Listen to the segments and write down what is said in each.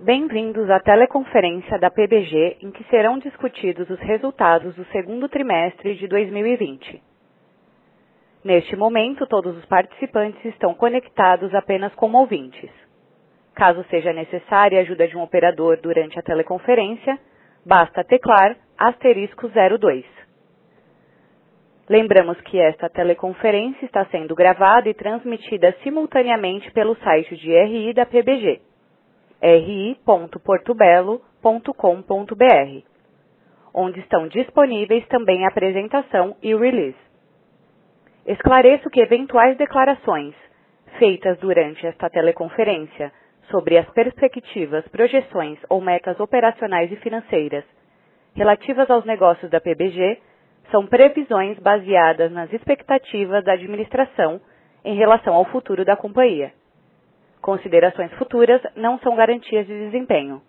Bem-vindos à teleconferência da PBG, em que serão discutidos os resultados do segundo trimestre de 2020. Neste momento, todos os participantes estão conectados apenas como ouvintes. Caso seja necessária a ajuda de um operador durante a teleconferência, basta teclar asterisco 02. Lembramos que esta teleconferência está sendo gravada e transmitida simultaneamente pelo site de RI da PBG ri.portobello.com.br, onde estão disponíveis também a apresentação e o release. Esclareço que eventuais declarações feitas durante esta teleconferência sobre as perspectivas, projeções ou metas operacionais e financeiras relativas aos negócios da PBG são previsões baseadas nas expectativas da administração em relação ao futuro da companhia Considerações futuras não são garantias de desempenho.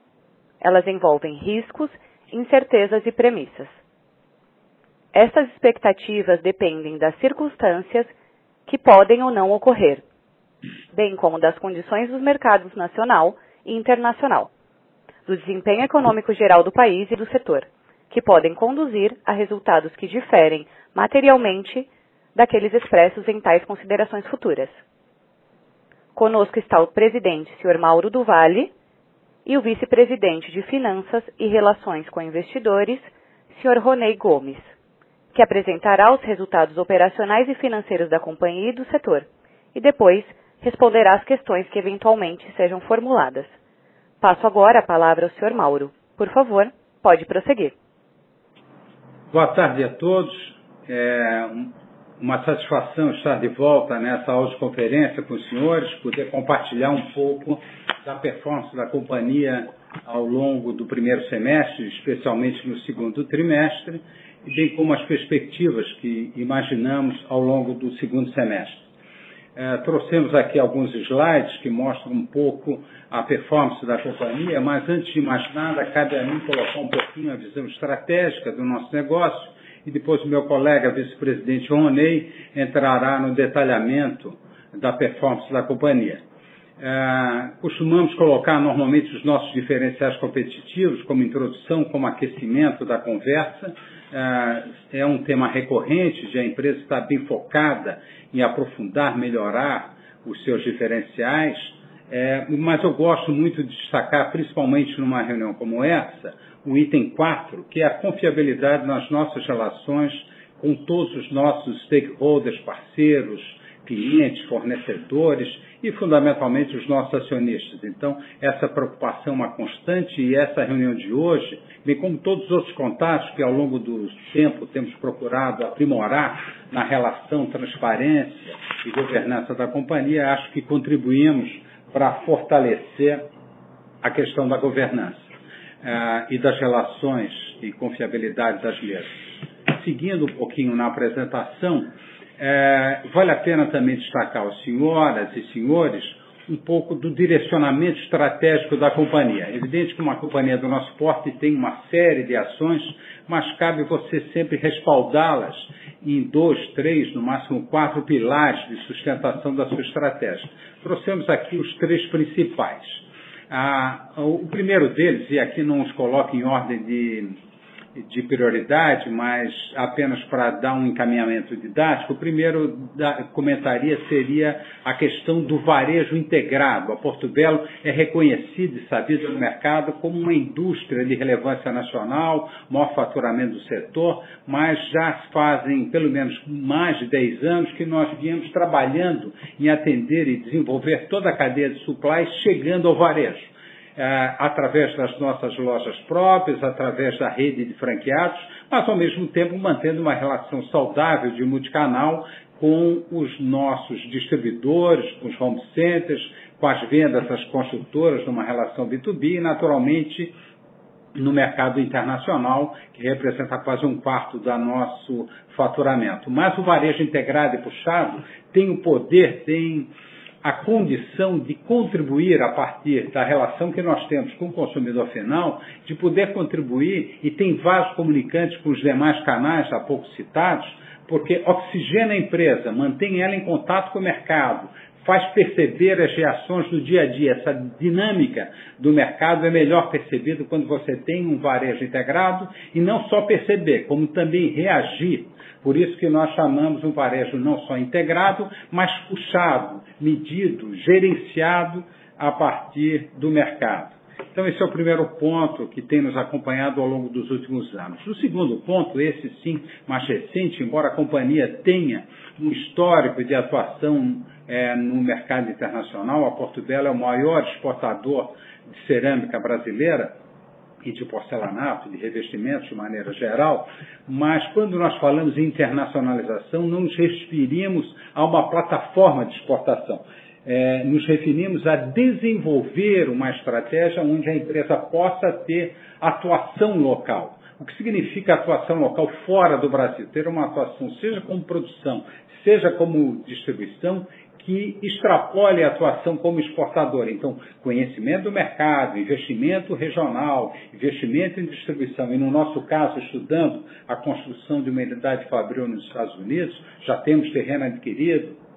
Elas envolvem riscos, incertezas e premissas. Estas expectativas dependem das circunstâncias que podem ou não ocorrer, bem como das condições dos mercados nacional e internacional, do desempenho econômico geral do país e do setor, que podem conduzir a resultados que diferem materialmente daqueles expressos em tais considerações futuras. Conosco está o presidente, Sr. Mauro do Vale, e o vice-presidente de Finanças e Relações com Investidores, Sr. Ronei Gomes, que apresentará os resultados operacionais e financeiros da companhia e do setor, e depois responderá às questões que eventualmente sejam formuladas. Passo agora a palavra ao Sr. Mauro. Por favor, pode prosseguir. Boa tarde a todos. É uma satisfação estar de volta nessa audioconferência com os senhores, poder compartilhar um pouco da performance da companhia ao longo do primeiro semestre, especialmente no segundo trimestre, bem como as perspectivas que imaginamos ao longo do segundo semestre. É, trouxemos aqui alguns slides que mostram um pouco a performance da companhia, mas antes de mais nada, cabe a mim colocar um pouquinho a visão estratégica do nosso negócio e depois o meu colega vice-presidente Ronei entrará no detalhamento da performance da companhia. É, costumamos colocar normalmente os nossos diferenciais competitivos como introdução, como aquecimento da conversa. É, é um tema recorrente de a empresa estar bem focada em aprofundar, melhorar os seus diferenciais. É, mas eu gosto muito de destacar, principalmente numa reunião como essa, o item 4, que é a confiabilidade nas nossas relações com todos os nossos stakeholders, parceiros, clientes, fornecedores e, fundamentalmente, os nossos acionistas. Então, essa preocupação é uma constante e essa reunião de hoje, bem como todos os outros contatos que ao longo do tempo temos procurado aprimorar na relação, transparência e governança da companhia, acho que contribuímos para fortalecer a questão da governança uh, e das relações e confiabilidade das mesmas. Seguindo um pouquinho na apresentação, uh, vale a pena também destacar aos senhoras e senhores um pouco do direcionamento estratégico da companhia. É evidente que uma companhia do nosso porte tem uma série de ações, mas cabe você sempre respaldá-las em dois, três, no máximo quatro pilares de sustentação da sua estratégia. Trouxemos aqui os três principais. Ah, o primeiro deles, e aqui não os coloco em ordem de, de prioridade, mas apenas para dar um encaminhamento didático, o primeiro da, comentaria seria a questão do varejo integrado. A Porto Belo é reconhecida e sabida no mercado como uma indústria de relevância nacional, maior faturamento do setor, mas já fazem pelo menos mais de 10 anos que nós viemos trabalhando em atender e desenvolver toda a cadeia de supply, chegando ao varejo através das nossas lojas próprias, através da rede de franqueados, mas ao mesmo tempo mantendo uma relação saudável de multicanal com os nossos distribuidores, com os home centers, com as vendas das construtoras numa relação B2B e, naturalmente, no mercado internacional, que representa quase um quarto do nosso faturamento. Mas o varejo integrado e puxado tem o poder, tem a condição de contribuir a partir da relação que nós temos com o consumidor final, de poder contribuir e tem vasos comunicantes com os demais canais há pouco citados, porque oxigena a empresa, mantém ela em contato com o mercado, faz perceber as reações do dia a dia. Essa dinâmica do mercado é melhor percebida quando você tem um varejo integrado e não só perceber, como também reagir. Por isso que nós chamamos um varejo não só integrado, mas puxado, medido, gerenciado a partir do mercado. Então, esse é o primeiro ponto que tem nos acompanhado ao longo dos últimos anos. O segundo ponto, esse sim, mais recente, embora a companhia tenha um histórico de atuação é, no mercado internacional, a Portobello é o maior exportador de cerâmica brasileira, e de porcelanato, de revestimentos de maneira geral, mas quando nós falamos em internacionalização, não nos referimos a uma plataforma de exportação é, nos referimos a desenvolver uma estratégia onde a empresa possa ter atuação local. O que significa atuação local fora do Brasil? Ter uma atuação, seja como produção, seja como distribuição, que extrapole a atuação como exportador. Então, conhecimento do mercado, investimento regional, investimento em distribuição, e no nosso caso, estudando a construção de uma unidade fabril nos Estados Unidos, já temos terreno adquirido,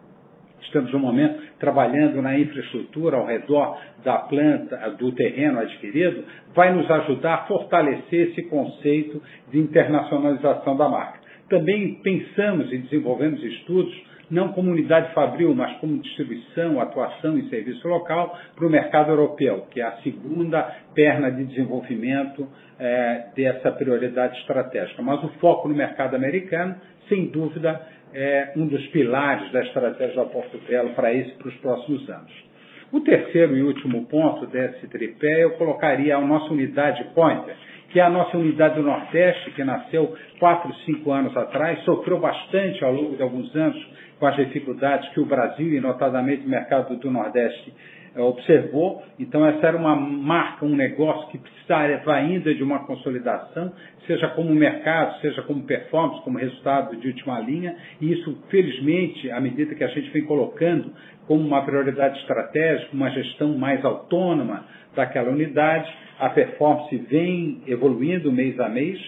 Estamos, no momento, trabalhando na infraestrutura ao redor da planta, do terreno adquirido, vai nos ajudar a fortalecer esse conceito de internacionalização da marca. Também pensamos e desenvolvemos estudos, não como unidade fabril, mas como distribuição, atuação e serviço local para o mercado europeu, que é a segunda perna de desenvolvimento é, dessa prioridade estratégica. Mas o foco no mercado americano, sem dúvida, é um dos pilares da estratégia da Porto Belo para esse para os próximos anos. O terceiro e último ponto desse tripé eu colocaria a nossa unidade Pointer, que é a nossa unidade do Nordeste, que nasceu quatro, cinco anos atrás, sofreu bastante ao longo de alguns anos com as dificuldades que o Brasil e notadamente o mercado do Nordeste é, observou. Então, essa era uma marca, um negócio que precisava ainda de uma consolidação, seja como mercado, seja como performance, como resultado de última linha. E isso, felizmente, à medida que a gente vem colocando como uma prioridade estratégica, uma gestão mais autônoma daquela unidade, a performance vem evoluindo mês a mês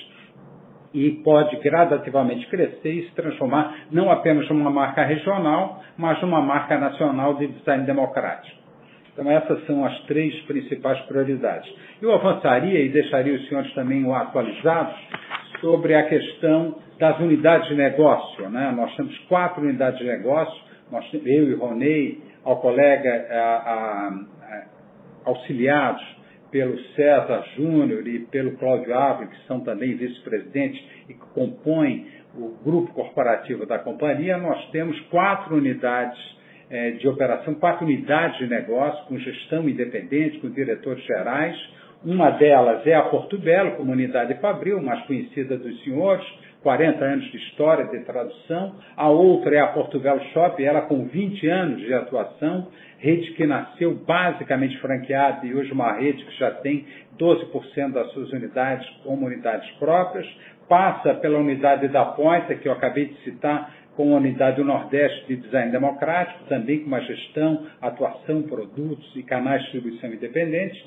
e pode gradativamente crescer e se transformar não apenas numa marca regional, mas numa marca nacional de design democrático. Então, essas são as três principais prioridades. Eu avançaria e deixaria os senhores também o atualizados sobre a questão das unidades de negócio. Né? Nós temos quatro unidades de negócio, nós, eu e Ronei, ao colega a, a, a, auxiliados pelo César Júnior e pelo Cláudio Ávila, que são também vice-presidentes e que compõem o grupo corporativo da companhia, nós temos quatro unidades é, de operação, quatro unidades de negócio com gestão independente, com diretores gerais. Uma delas é a Porto Belo, comunidade fabril, mais conhecida dos senhores, 40 anos de história de tradução. A outra é a Porto Belo Shop, ela com 20 anos de atuação, rede que nasceu basicamente franqueada e hoje uma rede que já tem 12% das suas unidades como unidades próprias. Passa pela unidade da Ponta, que eu acabei de citar, com a unidade do Nordeste de Design Democrático, também com uma gestão, atuação, produtos e canais de distribuição independentes.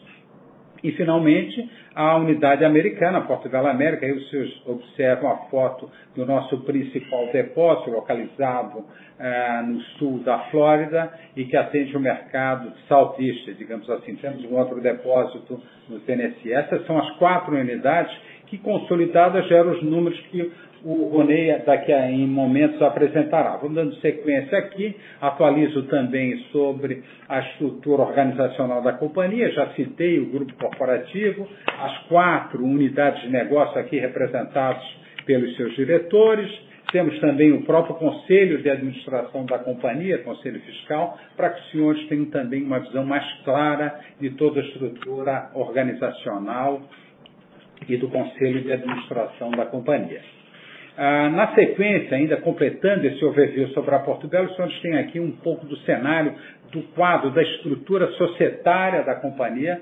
E, finalmente, a unidade americana, Portugal América, aí vocês observam a foto do nosso principal depósito, localizado eh, no sul da Flórida e que atende o mercado southeast, digamos assim. Temos um outro depósito no Tennessee. Essas são as quatro unidades que, consolidadas, geram os números que o Ronei daqui a em momentos apresentará. Vamos dando sequência aqui, atualizo também sobre a estrutura organizacional da companhia, já citei o grupo corporativo, as quatro unidades de negócio aqui representadas pelos seus diretores, temos também o próprio Conselho de Administração da companhia, Conselho Fiscal, para que os senhores tenham também uma visão mais clara de toda a estrutura organizacional e do Conselho de Administração da companhia. Ah, na sequência, ainda completando esse overview sobre a Portugal, os senhores têm aqui um pouco do cenário, do quadro, da estrutura societária da companhia.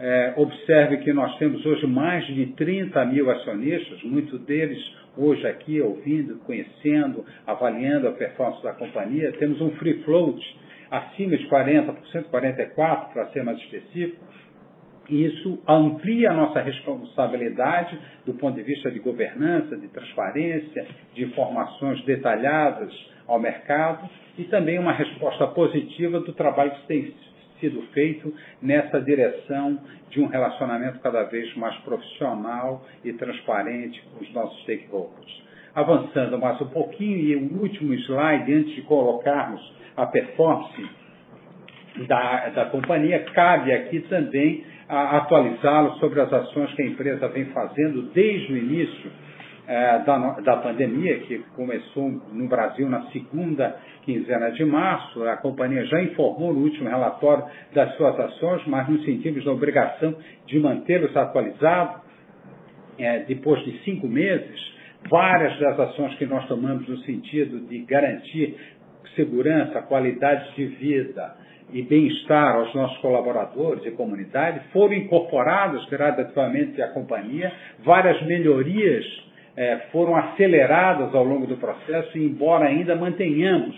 É, observe que nós temos hoje mais de 30 mil acionistas, muitos deles hoje aqui ouvindo, conhecendo, avaliando a performance da companhia. Temos um free float acima de 40%, 44% para ser mais específico isso amplia a nossa responsabilidade do ponto de vista de governança, de transparência, de informações detalhadas ao mercado e também uma resposta positiva do trabalho que tem sido feito nessa direção de um relacionamento cada vez mais profissional e transparente com os nossos stakeholders. Avançando mais um pouquinho, e o último slide, antes de colocarmos a performance da, da companhia, cabe aqui também atualizá-lo sobre as ações que a empresa vem fazendo desde o início é, da, da pandemia, que começou no Brasil na segunda quinzena de março. A companhia já informou no último relatório das suas ações, mas nos sentimos na obrigação de mantê-los atualizados. É, depois de cinco meses, várias das ações que nós tomamos no sentido de garantir segurança, qualidade de vida, e bem-estar aos nossos colaboradores e comunidade foram incorporadas gradativamente à companhia, várias melhorias é, foram aceleradas ao longo do processo, embora ainda mantenhamos,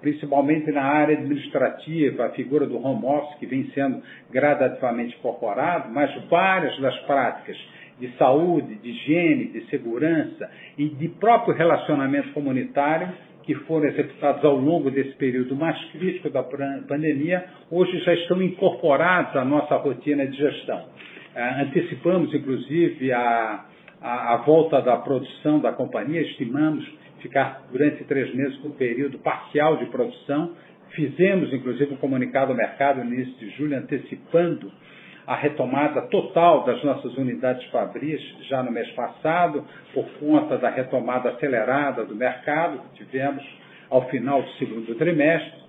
principalmente na área administrativa, a figura do home office, que vem sendo gradativamente incorporado, mas várias das práticas de saúde, de higiene, de segurança e de próprio relacionamento comunitário que foram executados ao longo desse período mais crítico da pandemia, hoje já estão incorporados à nossa rotina de gestão. Ah, antecipamos, inclusive, a, a, volta da produção da companhia, estimamos ficar durante três meses com um período parcial de produção. Fizemos, inclusive, um comunicado ao mercado no início de julho, antecipando a retomada total das nossas unidades fabris já no mês passado, por conta da retomada acelerada do mercado que tivemos ao final do segundo trimestre,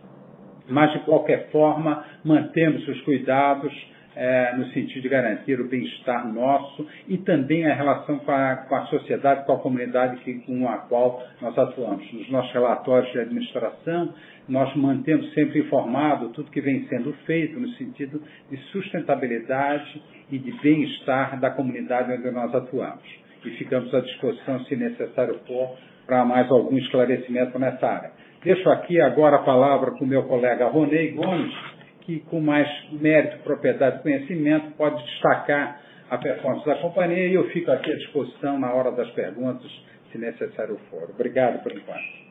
mas de qualquer forma mantemos os cuidados é, no sentido de garantir o bem-estar nosso e também a relação com a, com a sociedade, com a comunidade que, com a qual nós atuamos. Nos nossos relatórios de administração, nós mantemos sempre informado tudo que vem sendo feito no sentido de sustentabilidade e de bem-estar da comunidade onde nós atuamos. E ficamos à disposição, se necessário for, para mais algum esclarecimento nessa área. Deixo aqui agora a palavra com o meu colega Ronei Gomes, que com mais mérito, propriedade e conhecimento pode destacar a performance da companhia e eu fico aqui à disposição na hora das perguntas, se necessário for. Obrigado por enquanto.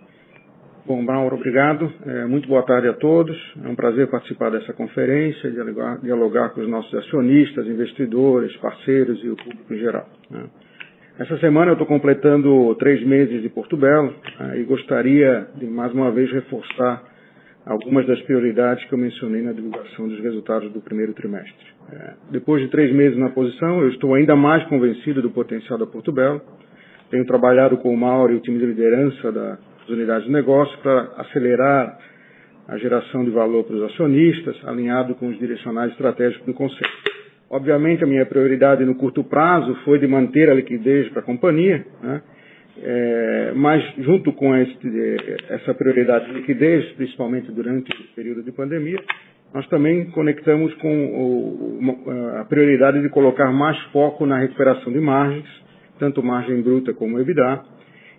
Bom, Mauro, obrigado. É, muito boa tarde a todos. É um prazer participar dessa conferência, dialogar, dialogar com os nossos acionistas, investidores, parceiros e o público em geral. Né. Essa semana eu estou completando três meses de Porto Belo né, e gostaria de mais uma vez reforçar algumas das prioridades que eu mencionei na divulgação dos resultados do primeiro trimestre. É, depois de três meses na posição, eu estou ainda mais convencido do potencial da Porto Belo. Tenho trabalhado com o Mauro e o time de liderança das unidades de negócio para acelerar a geração de valor para os acionistas, alinhado com os direcionais estratégicos do Conselho. Obviamente, a minha prioridade no curto prazo foi de manter a liquidez para a companhia, né? É, mas, junto com este, essa prioridade de liquidez, principalmente durante o período de pandemia, nós também conectamos com o, a prioridade de colocar mais foco na recuperação de margens, tanto margem bruta como EBITDA,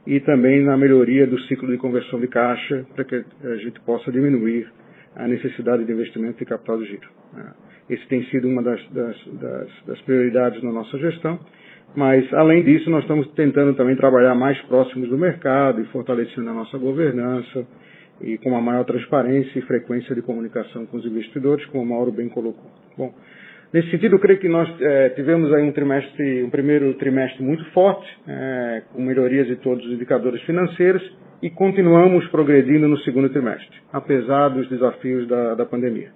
e também na melhoria do ciclo de conversão de caixa, para que a gente possa diminuir a necessidade de investimento de capital de giro. Esse tem sido uma das, das, das, das prioridades na nossa gestão mas, além disso, nós estamos tentando também trabalhar mais próximos do mercado e fortalecendo a nossa governança e com uma maior transparência e frequência de comunicação com os investidores, como o Mauro bem colocou. Bom, nesse sentido, eu creio que nós é, tivemos aí um trimestre, um primeiro trimestre muito forte, é, com melhorias de todos os indicadores financeiros e continuamos progredindo no segundo trimestre, apesar dos desafios da, da pandemia.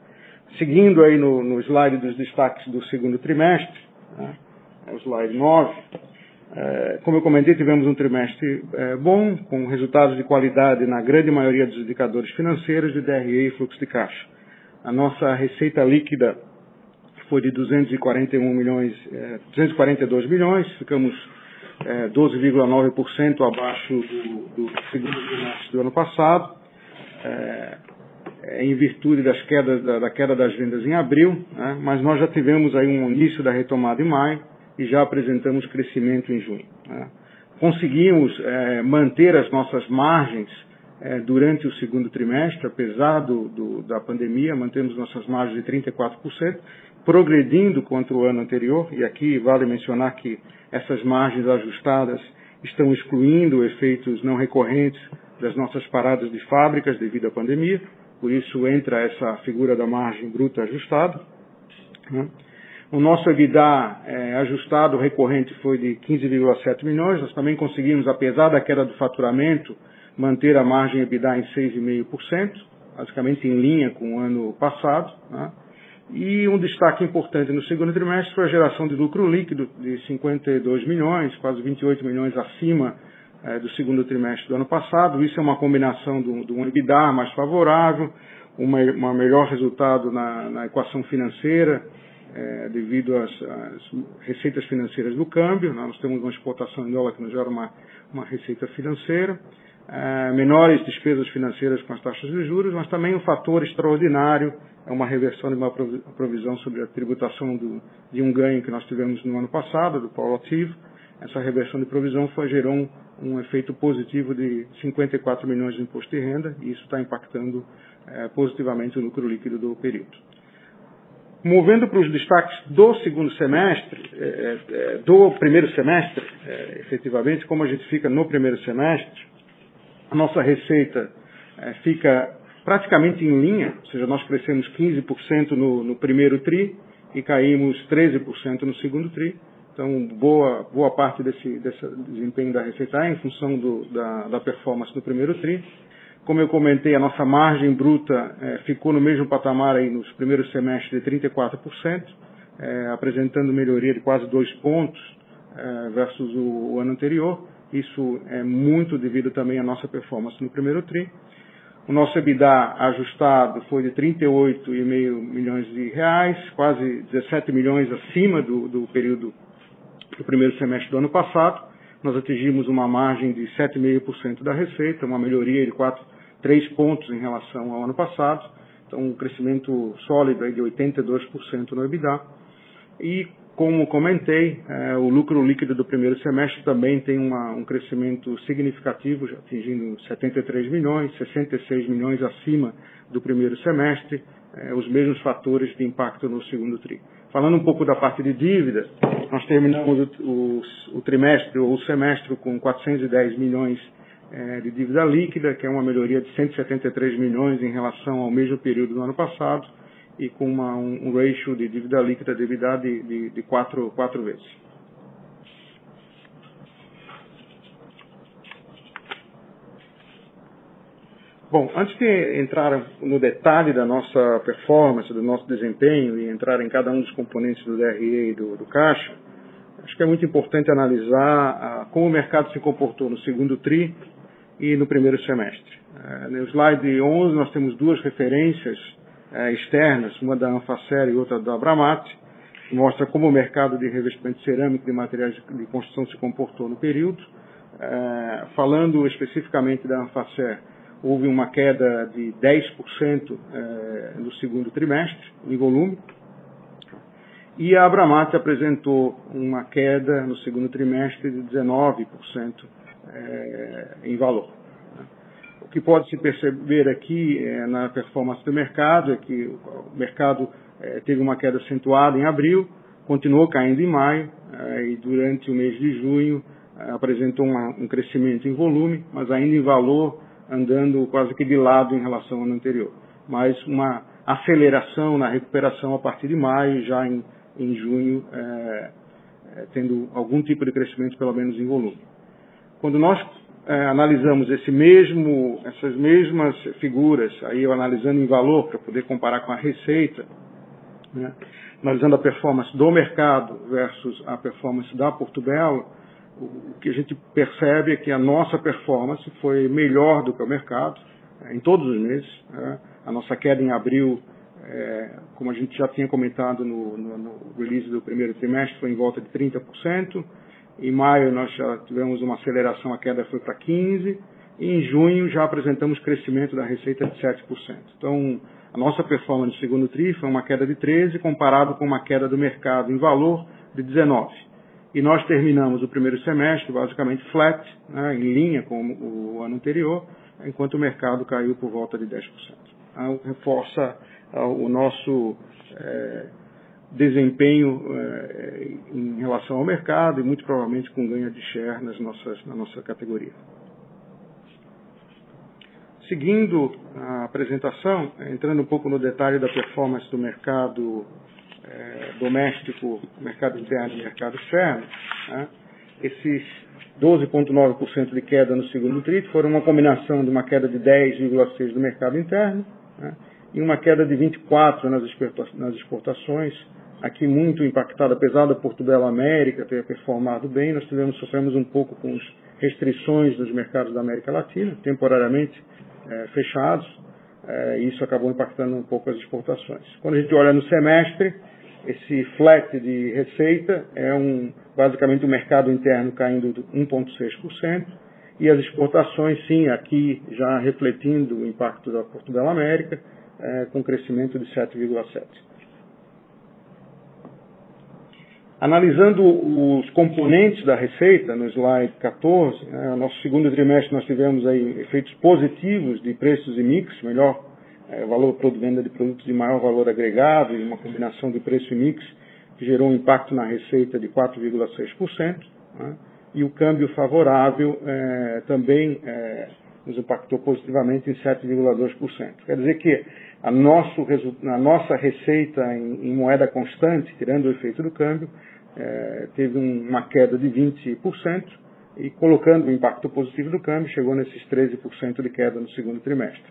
Seguindo aí no, no slide dos destaques do segundo trimestre, né, slide 9. É, como eu comentei, tivemos um trimestre é, bom, com resultados de qualidade na grande maioria dos indicadores financeiros de DRE e fluxo de caixa. A nossa receita líquida foi de 241 milhões, 242 milhões, ficamos 12,9% abaixo do, do, segundo trimestre do ano passado, em virtude das quedas, da, da, queda das vendas em abril, né, mas nós já tivemos aí um início da retomada em maio, e já apresentamos crescimento em junho. Né? Conseguimos é, manter as nossas margens é, durante o segundo trimestre, apesar do, do, da pandemia, mantemos nossas margens de 34%, progredindo contra o ano anterior, e aqui vale mencionar que essas margens ajustadas estão excluindo efeitos não recorrentes das nossas paradas de fábricas devido à pandemia, por isso entra essa figura da margem bruta ajustada. Né? O nosso EBITDA é, ajustado recorrente foi de 15,7 milhões. Nós também conseguimos, apesar da queda do faturamento, manter a margem EBITDA em 6,5%, basicamente em linha com o ano passado. Né? E um destaque importante no segundo trimestre foi a geração de lucro líquido de 52 milhões, quase 28 milhões acima é, do segundo trimestre do ano passado. Isso é uma combinação de um EBITDA mais favorável, uma melhor resultado na, na equação financeira, é, devido às, às, receitas financeiras do câmbio. Nós temos uma exportação em dólar que nos gera uma, uma receita financeira. É, menores despesas financeiras com as taxas de juros, mas também um fator extraordinário, é uma reversão de uma provisão sobre a tributação do, de um ganho que nós tivemos no ano passado, do polo ativo. Essa reversão de provisão foi, gerou um, um efeito positivo de 54 milhões de imposto de renda, e isso está impactando é, positivamente o lucro líquido do período. Movendo para os destaques do segundo semestre, é, é, do primeiro semestre, é, efetivamente, como a gente fica no primeiro semestre, a nossa receita é, fica praticamente em linha, ou seja, nós crescemos 15% no, no primeiro TRI e caímos 13% no segundo TRI. Então, boa, boa parte desse, desse desempenho da receita é em função do, da, da performance do primeiro TRI. Como eu comentei, a nossa margem bruta é, ficou no mesmo patamar aí nos primeiros semestres de 34%, é, apresentando melhoria de quase dois pontos é, versus o, o, ano anterior. Isso é muito devido também à nossa performance no primeiro TRI. O nosso EBITDA ajustado foi de 38,5 milhões de reais, quase 17 milhões acima do, do período do primeiro semestre do ano passado. Nós atingimos uma margem de 7,5% da receita, uma melhoria de 4 três pontos em relação ao ano passado, então um crescimento sólido de 82% no EBITDA. E, como comentei, é, o lucro líquido do primeiro semestre também tem uma, um crescimento significativo, atingindo 73 milhões, 66 milhões acima do primeiro semestre, é, os mesmos fatores de impacto no segundo tri. Falando um pouco da parte de dívida, nós terminamos o, o, o trimestre ou o semestre com 410 milhões é, de dívida líquida, que é uma melhoria de 173 milhões em relação ao mesmo período do ano passado, e com uma, um, um ratio de dívida líquida de EBITDA de, de, de quatro, quatro vezes. Bom, antes de entrar no detalhe da nossa performance, do nosso desempenho e entrar em cada um dos componentes do DRE e do, do caixa, acho que é muito importante analisar ah, como o mercado se comportou no segundo TRI e no primeiro semestre. Uh, no slide 11 nós temos duas referências uh, externas, uma da Anfacer e outra da Abramat, que mostra como o mercado de revestimento cerâmico de materiais de construção se comportou no período. Uh, falando especificamente da Anfacer, houve uma queda de 10% no segundo trimestre em volume, e a Abramat apresentou uma queda no segundo trimestre de 19% é, em valor. O que pode se perceber aqui é, na performance do mercado é que o mercado é, teve uma queda acentuada em abril, continuou caindo em maio é, e durante o mês de junho apresentou uma, um crescimento em volume, mas ainda em valor andando quase que de lado em relação ao ano anterior. Mas uma aceleração na recuperação a partir de maio, já em, em junho, tendo algum tipo de crescimento, pelo menos em volume. Quando nós é, analisamos esse mesmo, essas mesmas figuras, aí eu analisando em valor para poder comparar com a receita, né, analisando a performance do mercado versus a performance da Portobello, o que a gente percebe é que a nossa performance foi melhor do que o mercado é, em todos os meses. Né. A nossa queda em abril, é, como a gente já tinha comentado no, no, no release do primeiro trimestre, foi em volta de 30%. Em maio nós já tivemos uma aceleração, a queda foi para 15%. E em junho já apresentamos crescimento da receita de 7%. Então, a nossa performance no segundo TRI foi uma queda de 13%, comparado com uma queda do mercado em valor de 19%. E nós terminamos o primeiro semestre basicamente flat, né, em linha com o ano anterior, enquanto o mercado caiu por volta de 10%. Então, reforça uh, o nosso eh, desempenho eh, em relação ao mercado e muito provavelmente com ganho de share nas nossas, na nossa categoria. Seguindo a apresentação, entrando um pouco no detalhe da performance do mercado é, doméstico, mercado interno e mercado externo, né, esses 12,9% de queda no segundo TRI foram uma combinação de uma queda de 10,6% do mercado interno né, e uma queda de 24% nas exportações, aqui muito impactada, apesar da Portobello América ter performado bem, nós tivemos, sofremos um pouco com as restrições dos mercados da América Latina, temporariamente é, fechados, é, e isso acabou impactando um pouco as exportações. Quando a gente olha no semestre, esse flat de receita é um, basicamente o mercado interno caindo de 1,6%, e as exportações, sim, aqui já refletindo o impacto da Portobello América, é, com crescimento de 7,7%. Analisando os componentes da receita, no slide 14, né, no nosso segundo trimestre nós tivemos aí efeitos positivos de preços e mix, melhor é, valor por venda de produtos de maior valor agregado e uma combinação de preço e mix que gerou um impacto na receita de 4,6%, né, e o câmbio favorável é, também é, nos impactou positivamente em 7,2%. Quer dizer que a, nosso, a nossa receita em, em, moeda constante, tirando o efeito do câmbio, é, teve um, uma queda de 20% e colocando o impacto positivo do câmbio, chegou nesses 13% de queda no segundo trimestre.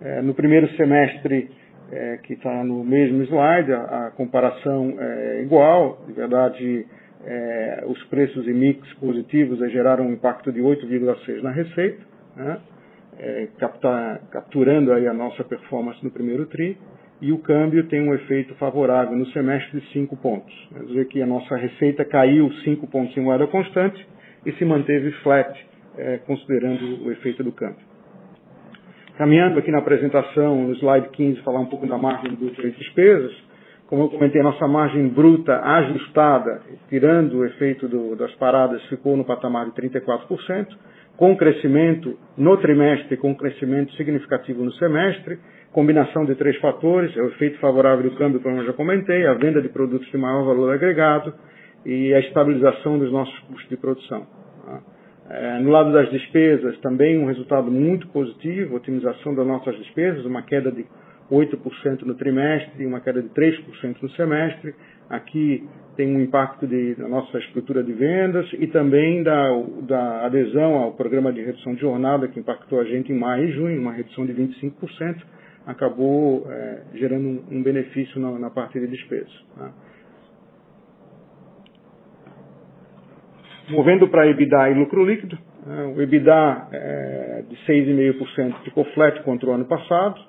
É, no primeiro semestre, é, que está no mesmo slide, a, a, comparação é igual, de verdade, é, os preços e mix positivos geraram um impacto de 8,6% na receita, né? é, capturando aí a nossa performance no primeiro TRI, e o câmbio tem um efeito favorável no semestre de 5 pontos. Quer dizer que a nossa receita caiu 5 pontos em moeda constante e se manteve flat, é, considerando o efeito do câmbio. Caminhando aqui na apresentação, no slide 15, falar um pouco da margem bruta e despesas. Como eu comentei, nossa margem bruta ajustada, tirando o efeito do, das paradas, ficou no patamar de 34% com crescimento no trimestre, com crescimento significativo no semestre, combinação de três fatores, é o efeito favorável do câmbio, como eu já comentei, a venda de produtos de maior valor agregado e a estabilização dos nossos custos de produção. Tá? É, no lado das despesas, também um resultado muito positivo, otimização das nossas despesas, uma queda de 8% no trimestre e uma queda de 3% no semestre. Aqui tem um impacto de, da nossa estrutura de vendas e também da, da, adesão ao programa de redução de jornada que impactou a gente em maio e junho, uma redução de 25%, acabou é, gerando um, um benefício na, na, parte de despesas. Tá? Movendo para EBITDA e lucro líquido, o EBITDA é, de 6,5% ficou flat contra o ano passado.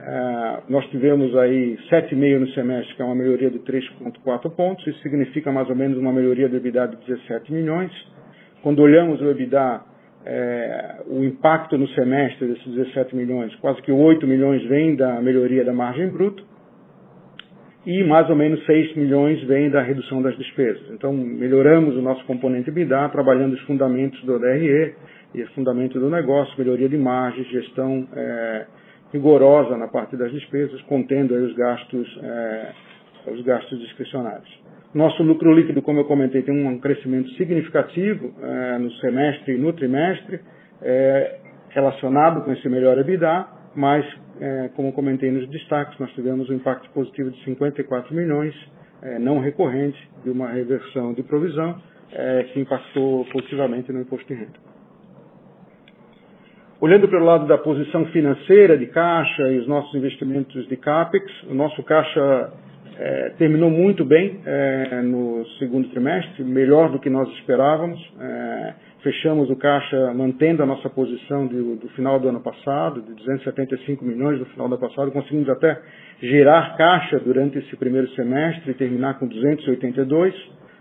É, nós tivemos aí 7,5% no semestre, que é uma melhoria de 3,4 pontos. Isso significa mais ou menos uma melhoria do EBITDA de 17 milhões. Quando olhamos o EBITDA, é, o impacto no semestre desses 17 milhões, quase que 8 milhões vem da melhoria da margem bruta e mais ou menos 6 milhões vem da redução das despesas. Então, melhoramos o nosso componente EBITDA, trabalhando os fundamentos do DRE e os fundamentos do negócio, melhoria de margem, gestão é, rigorosa na parte das despesas, contendo os gastos, é, os gastos discricionários. Nosso lucro líquido, como eu comentei, tem um crescimento significativo é, no semestre e no trimestre, relacionado com esse melhor EBITDA, mas é, como comentei nos destaques, nós tivemos um impacto positivo de 54 milhões, é, não recorrente, de uma reversão de provisão, é, que impactou positivamente no imposto de renda. Olhando pelo lado da posição financeira de caixa e os nossos investimentos de CAPEX, o nosso caixa é, terminou muito bem é, no segundo trimestre, melhor do que nós esperávamos. É, fechamos o caixa mantendo a nossa posição do, do, final do ano passado, de 275 milhões no final do ano passado, conseguimos até gerar caixa durante esse primeiro semestre e terminar com 282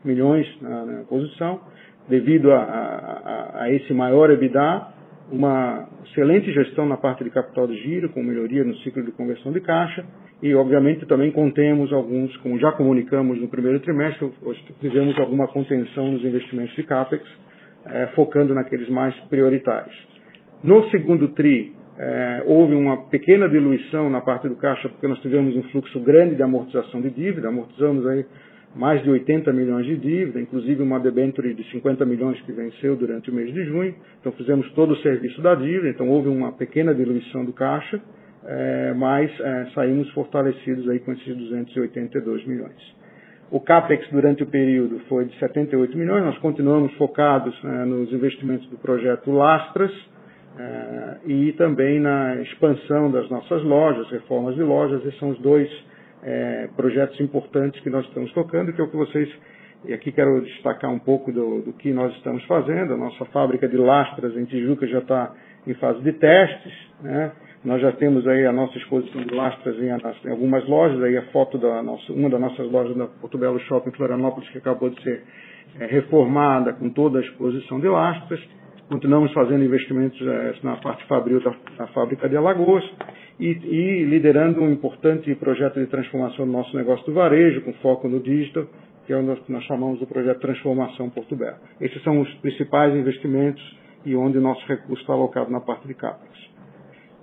milhões na, na posição, devido a, a, a, esse maior EBITDA, uma excelente gestão na parte de capital de giro, com melhoria no ciclo de conversão de caixa, e obviamente também contemos alguns, como já comunicamos no primeiro trimestre, fizemos alguma contenção nos investimentos de CAPEX, é, focando naqueles mais prioritários. No segundo TRI, é, houve uma pequena diluição na parte do caixa, porque nós tivemos um fluxo grande de amortização de dívida, amortizamos aí mais de 80 milhões de dívida, inclusive uma debenture de 50 milhões que venceu durante o mês de junho. Então fizemos todo o serviço da dívida, então houve uma pequena diluição do caixa, é, mas é, saímos fortalecidos aí com esses 282 milhões. O CAPEX durante o período foi de 78 milhões, nós continuamos focados é, nos investimentos do projeto Lastras é, e também na expansão das nossas lojas, reformas de lojas, esses são os dois é, projetos importantes que nós estamos tocando, que é o que vocês, e aqui quero destacar um pouco do, do que nós estamos fazendo, a nossa fábrica de lastras em Tijuca já está em fase de testes, né? Nós já temos aí a nossa exposição de lastras em, em algumas lojas, aí a foto da nossa, uma das nossas lojas da Porto Belo Shopping Florianópolis, que acabou de ser é, reformada com toda a exposição de lastras. Continuamos fazendo investimentos é, na parte fabril da, da, fábrica de Alagoas e, e, liderando um importante projeto de transformação do nosso negócio do varejo, com foco no digital, que é o que nós chamamos do projeto Transformação Porto Belo. Esses são os principais investimentos e onde o nosso recurso está alocado na parte de CAPEX.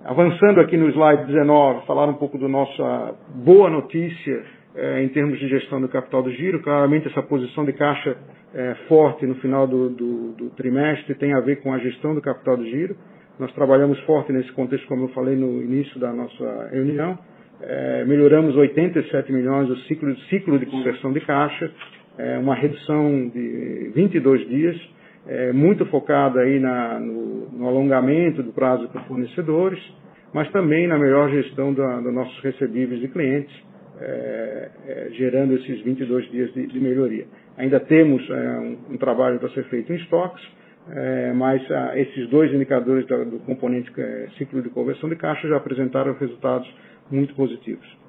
Avançando aqui no slide 19, falar um pouco da nossa boa notícia é, em termos de gestão do capital do giro. Claramente, essa posição de caixa é, forte no final do, do, do, trimestre tem a ver com a gestão do capital do giro. Nós trabalhamos forte nesse contexto, como eu falei no início da nossa reunião. É, melhoramos 87 milhões o ciclo, ciclo de conversão de caixa, uma redução de 22 dias é, muito focada aí na, no, no, alongamento do prazo para fornecedores, mas também na melhor gestão da, dos nossos recebíveis de clientes, é, é, gerando esses 22 dias de, de melhoria. Ainda temos é, um, um, trabalho para ser feito em estoques, é, mas ah, esses dois indicadores do, do componente é, ciclo de conversão de caixa já apresentaram resultados muito positivos.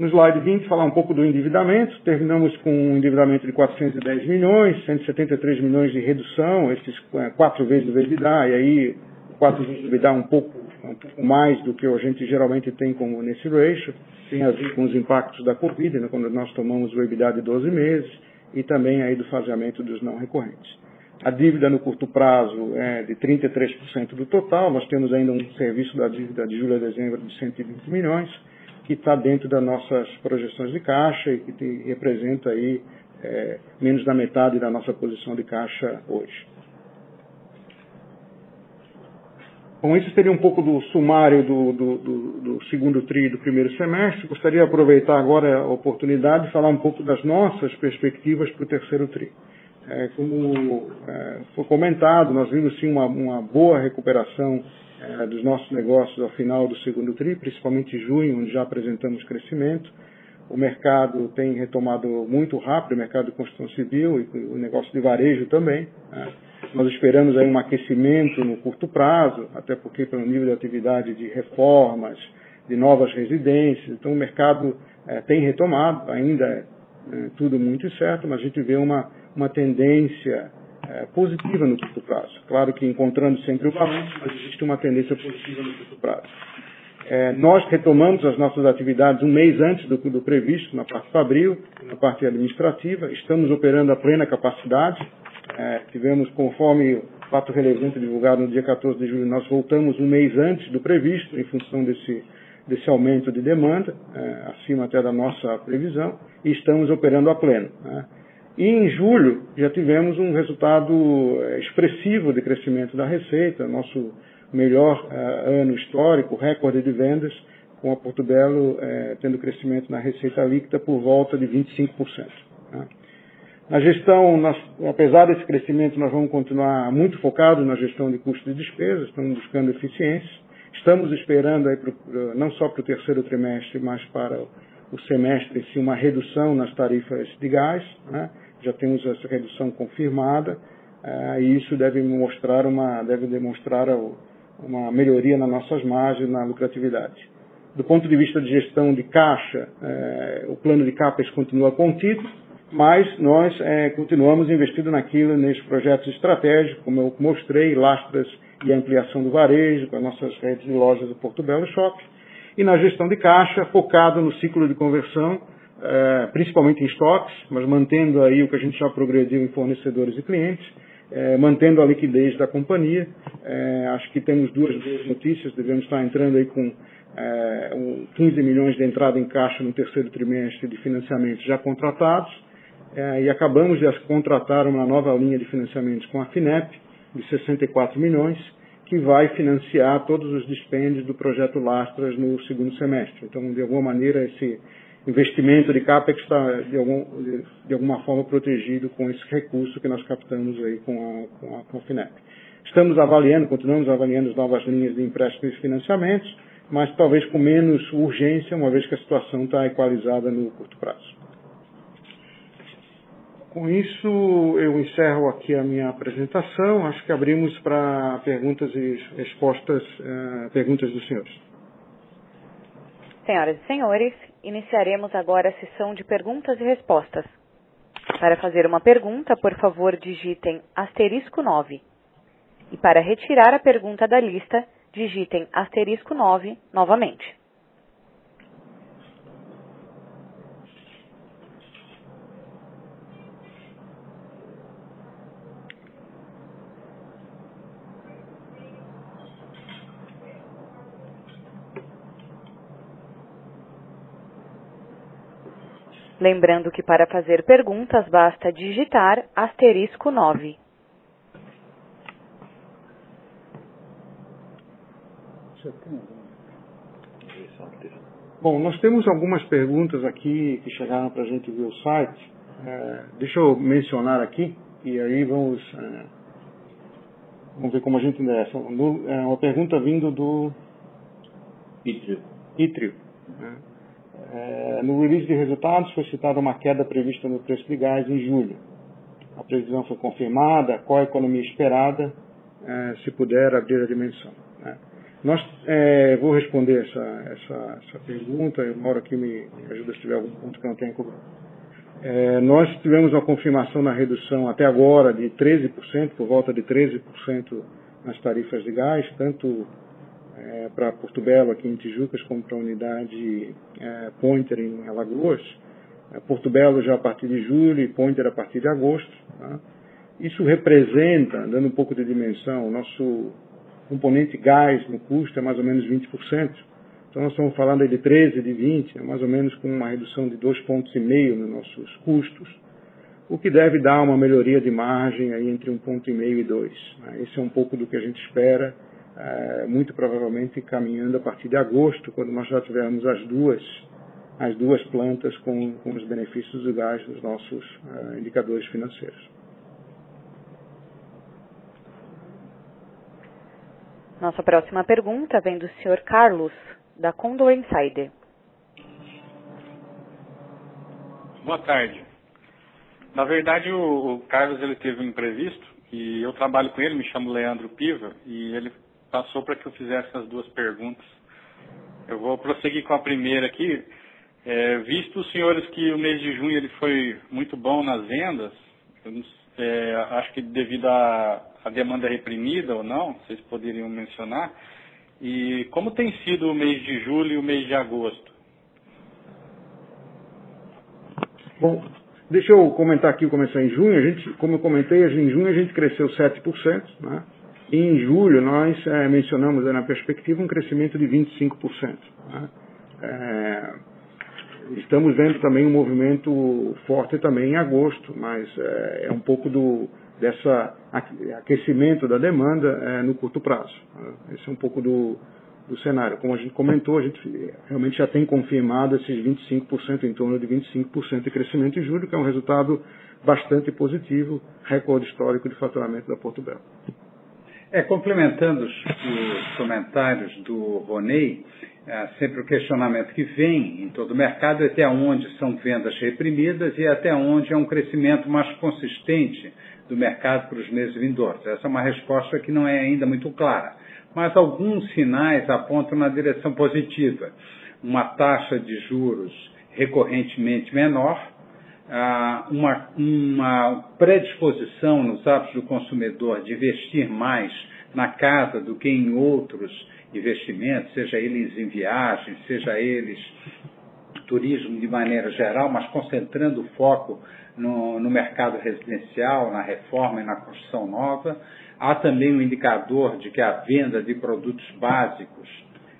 No slide 20, falar um pouco do endividamento. Terminamos com um endividamento de 410 milhões, 173 milhões de redução, esses é, quatro vezes o EBITDA, e aí quatro vezes o EBITDA um pouco, um pouco mais do que a gente geralmente tem como nesse ratio, tem a ver com os impactos da Covid, né, quando nós tomamos o EBITDA de 12 meses, e também aí do faseamento dos não recorrentes. A dívida no curto prazo é de 33% do total, nós temos ainda um serviço da dívida de julho a dezembro de 120 milhões, que está dentro das nossas projeções de caixa e que representa aí é, menos da metade da nossa posição de caixa hoje. Bom, isso seria um pouco do sumário do, do, do, do segundo tri do primeiro semestre. Gostaria de aproveitar agora a oportunidade de falar um pouco das nossas perspectivas para o terceiro tri. É, como é, foi comentado, nós vimos sim uma, uma boa recuperação é, dos nossos negócios ao final do segundo TRI, principalmente junho, onde já apresentamos crescimento. O mercado tem retomado muito rápido, o mercado de construção civil e o negócio de varejo também. Né? Nós esperamos aí um aquecimento no curto prazo, até porque pelo nível de atividade de reformas, de novas residências. Então o mercado é, tem retomado, ainda é, é tudo muito incerto, mas a gente vê uma, uma tendência é, positiva no curto prazo. Claro que encontrando sempre o balanço, mas existe uma tendência positiva no curto prazo. É, nós retomamos as nossas atividades um mês antes do, do, previsto, na parte fabril, na parte administrativa. Estamos operando a plena capacidade. É, tivemos, conforme o fato relevante divulgado no dia 14 de julho, nós voltamos um mês antes do previsto, em função desse, desse aumento de demanda, é, acima até da nossa previsão, e estamos operando a pleno. Né? E em julho já tivemos um resultado eh, expressivo de crescimento da receita, nosso melhor uh, ano histórico, recorde de vendas, com a Porto Belo uh, tendo crescimento na receita líquida por volta de 25%. Né? Na gestão, nós, apesar desse crescimento, nós vamos continuar muito focados na gestão de custos e despesas, estamos buscando eficiências. Estamos esperando aí pro, não só para o terceiro trimestre, mas para o semestre, sim, uma redução nas tarifas de gás. Né? Já temos essa redução confirmada, uh, e isso deve mostrar uma, deve demonstrar uma melhoria nas nossas margens, na lucratividade. Do ponto de vista de gestão de caixa, uh, o plano de CAPEX continua contido, mas nós uh, continuamos investindo naquilo, nesses projetos estratégicos, como eu mostrei, lastras e ampliação do varejo, com as nossas redes de lojas do Porto Belo Shopping, e na gestão de caixa, focado no ciclo de conversão, é, principalmente em estoques, mas mantendo aí o que a gente já progrediu em fornecedores e clientes, é, mantendo a liquidez da companhia. É, acho que temos duas boas notícias, devemos estar entrando aí com é, um, 15 milhões de entrada em caixa no terceiro trimestre de financiamentos já contratados é, e acabamos de contratar uma nova linha de financiamentos com a FINEP de 64 milhões que vai financiar todos os dispêndios do projeto Lastras no segundo semestre. Então, de alguma maneira, esse investimento de CAPEX está, de, algum, de, de, alguma forma, protegido com esse recurso que nós captamos aí com a, com a, FINEP. Estamos avaliando, continuamos avaliando as novas linhas de empréstimos e financiamentos, mas talvez com menos urgência, uma vez que a situação está equalizada no curto prazo. Com isso, eu encerro aqui a minha apresentação. Acho que abrimos para perguntas e respostas, uh, perguntas dos senhores. Senhoras e senhores, iniciaremos agora a sessão de perguntas e respostas. Para fazer uma pergunta, por favor, digitem asterisco 9. E para retirar a pergunta da lista, digitem asterisco 9 novamente. Lembrando que para fazer perguntas basta digitar asterisco 9. Bom, nós temos algumas perguntas aqui que chegaram para a gente ver o site. É, deixa eu mencionar aqui e aí vamos, é, vamos ver como a gente endereça. É uma pergunta vindo do Itrio. Itrio. Né? É, no release de resultados foi citada uma queda prevista no preço de gás em julho. A previsão foi confirmada, qual a economia esperada, é, se puder abrir a dimensão. Né? Nós, é, vou responder essa, essa, essa pergunta, eu moro aqui, me, me ajuda se tiver algum ponto que não tenha coberto. É, nós tivemos uma confirmação na redução até agora de 13%, por volta de 13% nas tarifas de gás, tanto é, para Porto Belo, aqui em Tijucas, como para a unidade é, Pointer em Alagoas. É, Porto Belo já a partir de julho e Pointer a partir de agosto. Tá? Isso representa, dando um pouco de dimensão, o nosso componente gás no custo é mais ou menos 20%. Então nós estamos falando de 13, de 20, é mais ou menos com uma redução de 2,5 pontos nos nossos custos, o que deve dar uma melhoria de margem aí entre 1,5 ponto e meio e 2. Né? Esse é um pouco do que a gente espera é, muito provavelmente caminhando a partir de agosto, quando nós já tivermos as duas, as duas plantas com, com os benefícios do gás nos nossos é, indicadores financeiros. Nossa próxima pergunta vem do Sr. Carlos, da Condor Insider. Boa tarde. Na verdade, o, o Carlos ele teve um imprevisto e eu trabalho com ele, me chamo Leandro Piva, e ele passou para que eu fizesse as duas perguntas. Eu vou prosseguir com a primeira aqui. É, visto os senhores que o mês de junho ele foi muito bom nas vendas, é, acho que devido à, demanda reprimida ou não, vocês poderiam mencionar. E como tem sido o mês de julho e o mês de agosto? Bom, deixa eu comentar aqui, começar em junho. A gente, como eu comentei, em junho a gente cresceu 7%, né? Em julho, nós é, mencionamos na perspectiva um crescimento de 25%. Né? É, estamos vendo também um movimento forte também em agosto, mas é, é um pouco do dessa aquecimento da demanda no curto prazo. Né? Esse é um pouco do, do cenário. Como a gente comentou, a gente realmente já tem confirmado esses 25%, em torno de 25% de crescimento em julho, que é um resultado bastante positivo, recorde histórico de faturamento da Porto Belo. É, complementando os, os comentários do Ronei, é, sempre o questionamento que vem em todo o mercado é até onde são vendas reprimidas e até onde é um crescimento mais consistente do mercado para os meses vindouros. Essa é uma resposta que não é ainda muito clara, mas alguns sinais apontam na direção positiva. Uma taxa de juros recorrentemente menor, ah, uma, uma predisposição nos hábitos do consumidor de investir mais na casa do que em outros investimentos, seja eles em viagens, seja eles turismo de maneira geral, mas concentrando o foco no, no, mercado residencial, na reforma e na construção nova. Há também um indicador de que a venda de produtos básicos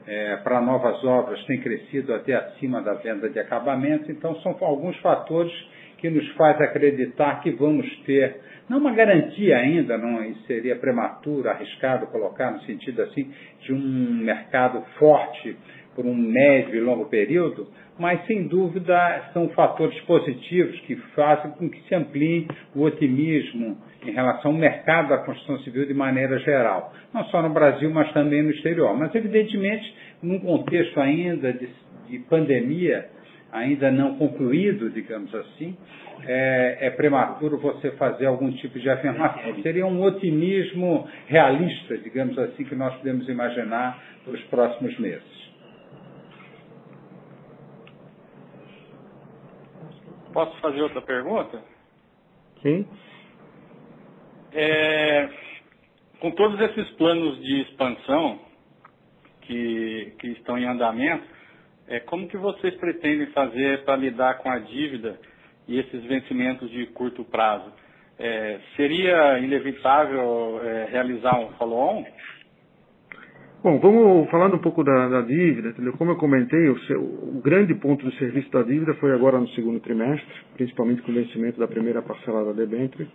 é, para novas obras tem crescido até acima da venda de acabamento, então são alguns fatores que nos faz acreditar que vamos ter, não uma garantia ainda, não seria prematuro, arriscado colocar no sentido assim de um mercado forte por um médio e longo período, mas sem dúvida são fatores positivos que fazem com que se amplie o otimismo em relação ao mercado da construção civil de maneira geral, não só no Brasil, mas também no exterior. Mas, evidentemente, num contexto ainda de, de pandemia, ainda não concluído, digamos assim, é, é, prematuro você fazer algum tipo de afirmação. Seria um otimismo realista, digamos assim, que nós podemos imaginar para os próximos meses. Posso fazer outra pergunta? Sim. É, com todos esses planos de expansão que, que estão em andamento, é, como que vocês pretendem fazer para lidar com a dívida e esses vencimentos de curto prazo? É, seria inevitável é, realizar um follow-on? Bom, vamos falando um pouco da, da dívida, entendeu? Como eu comentei, o, seu, o, grande ponto do serviço da dívida foi agora no segundo trimestre, principalmente com o vencimento da primeira parcela da debênture.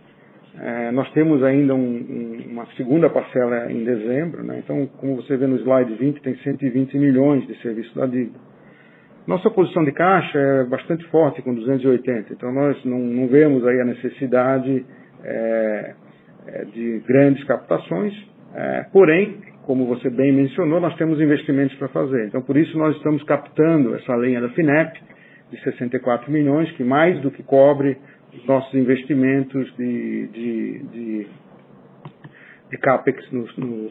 É, nós temos ainda um, um, uma segunda parcela em dezembro, né? então, como você vê no slide 20, tem 120 milhões de serviço da dívida. Nossa posição de caixa é bastante forte, com 280, então nós não, não vemos aí a necessidade é, de grandes captações, é, porém, como você bem mencionou, nós temos investimentos para fazer. Então, por isso, nós estamos captando essa linha da FINEP de 64 milhões, que mais do que cobre os nossos investimentos de, de, de, de CAPEX no, no,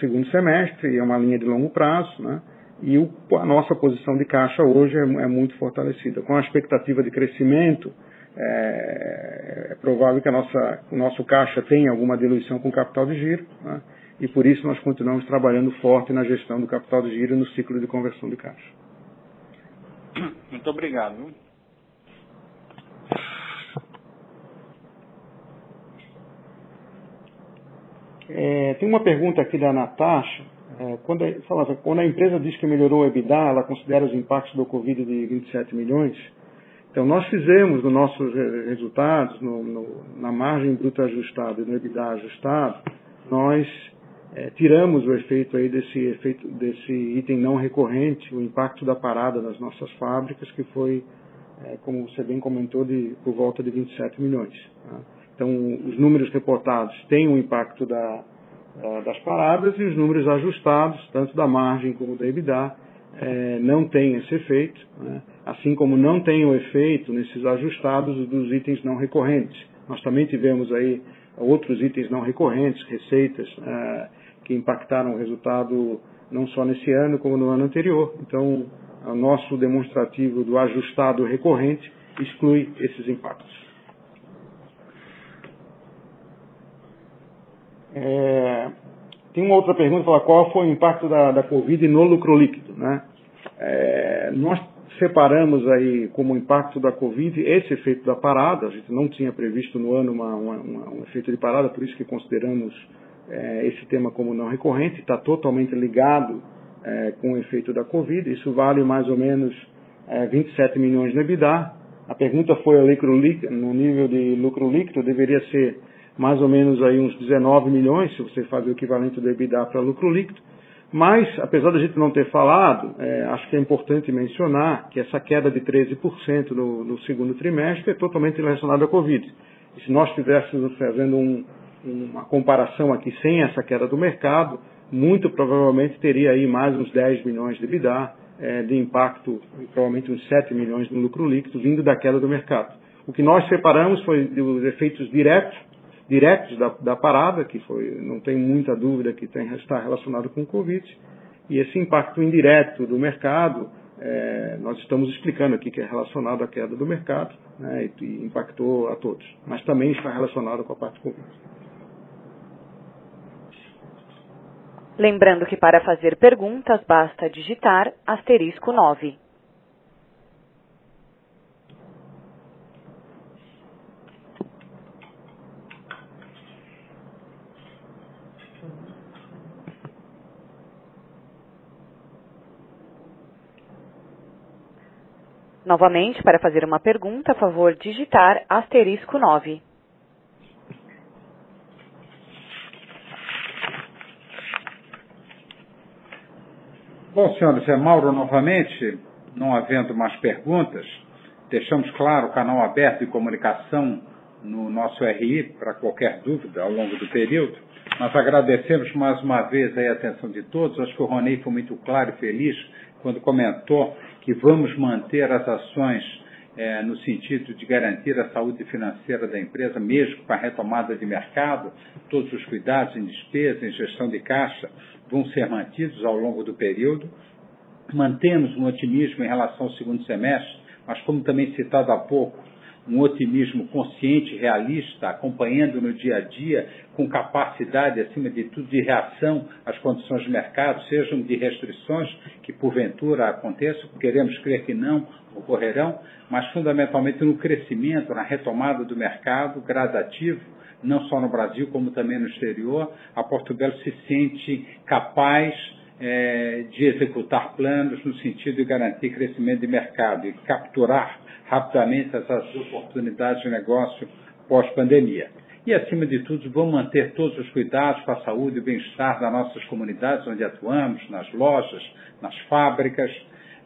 segundo semestre, e é uma linha de longo prazo, né? E o, a nossa posição de caixa hoje é, é, muito fortalecida. Com a expectativa de crescimento, é, é provável que a nossa, o nosso caixa tenha alguma diluição com capital de giro, né? e por isso nós continuamos trabalhando forte na gestão do capital de giro e no ciclo de conversão de caixa. Muito obrigado. É, tem uma pergunta aqui da Natasha. É, quando, a, quando a empresa diz que melhorou o EBITDA, ela considera os impactos do Covid de 27 milhões. Então, nós fizemos nos nossos resultados, no, no, na margem bruta ajustada e no EBITDA ajustado, nós é, tiramos o efeito aí desse efeito desse item não recorrente, o impacto da parada nas nossas fábricas, que foi, é, como você bem comentou, de por volta de 27 milhões. Tá? Então, os números reportados têm um impacto da, das paradas e os números ajustados, tanto da margem como da EBITDA, é, não têm esse efeito, né? assim como não tem o efeito nesses ajustados dos itens não recorrentes. Nós também tivemos aí outros itens não recorrentes, receitas, é, que impactaram o resultado não só nesse ano, como no ano anterior. Então, o nosso demonstrativo do ajustado recorrente exclui esses impactos. É, tem uma outra pergunta, fala, qual foi o impacto da, da Covid no lucro líquido? Né? É, nós separamos aí como impacto da Covid esse efeito da parada, a gente não tinha previsto no ano uma, uma, uma, um efeito de parada, por isso que consideramos é, esse tema como não recorrente, está totalmente ligado é, com o efeito da Covid. Isso vale mais ou menos é, 27 milhões no EBITDA. A pergunta foi lucro líquido, no nível de lucro líquido, deveria ser mais ou menos aí uns 19 milhões, se você fazer o equivalente do EBITDA para lucro líquido. Mas, apesar da gente não ter falado, é, acho que é importante mencionar que essa queda de 13% no, no segundo trimestre é totalmente relacionada à Covid. E se nós estivéssemos fazendo um, uma comparação aqui sem essa queda do mercado, muito provavelmente teria aí mais uns 10 milhões de EBITDA é, de impacto, provavelmente uns 7 milhões no lucro líquido vindo da queda do mercado. O que nós separamos foi os efeitos diretos, diretos da, da parada, que foi, não tem muita dúvida que tem, está relacionado com o Covid, e esse impacto indireto do mercado, é, nós estamos explicando aqui que é relacionado à queda do mercado né, e, e impactou a todos, mas também está relacionado com a parte Covid. Lembrando que para fazer perguntas basta digitar asterisco 9. Novamente, para fazer uma pergunta, a favor digitar asterisco 9. Bom, senhores, é Mauro novamente, não havendo mais perguntas, deixamos claro o canal aberto de comunicação no nosso RI para qualquer dúvida ao longo do período. Nós agradecemos mais uma vez a atenção de todos. Acho que o Ronei foi muito claro e feliz quando comentou que vamos manter as ações é, no sentido de garantir a saúde financeira da empresa, mesmo com a retomada de mercado, todos os cuidados em despesa, em gestão de caixa, vão ser mantidos ao longo do período. Mantemos um otimismo em relação ao segundo semestre, mas como também citado há pouco, um otimismo consciente, realista, acompanhando no dia a dia, com capacidade, acima de tudo, de reação às condições de mercado, sejam de restrições que porventura aconteçam, queremos crer que não ocorrerão, mas fundamentalmente no crescimento, na retomada do mercado gradativo, não só no Brasil, como também no exterior, a Portugal se sente capaz é, de executar planos no sentido de garantir crescimento de mercado e capturar rapidamente essas oportunidades de negócio pós-pandemia. E, acima de tudo, vamos manter todos os cuidados para a saúde e bem-estar das nossas comunidades onde atuamos, nas lojas, nas fábricas,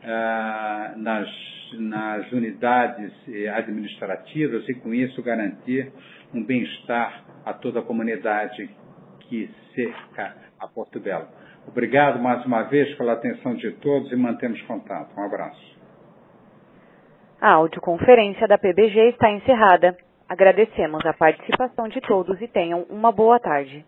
ah, nas, nas unidades administrativas e, com isso, garantir um bem-estar a toda a comunidade que cerca a Porto Belo. Obrigado mais uma vez pela atenção de todos e mantemos contato. Um abraço. A audioconferência da PBG está encerrada. Agradecemos a participação de todos e tenham uma boa tarde.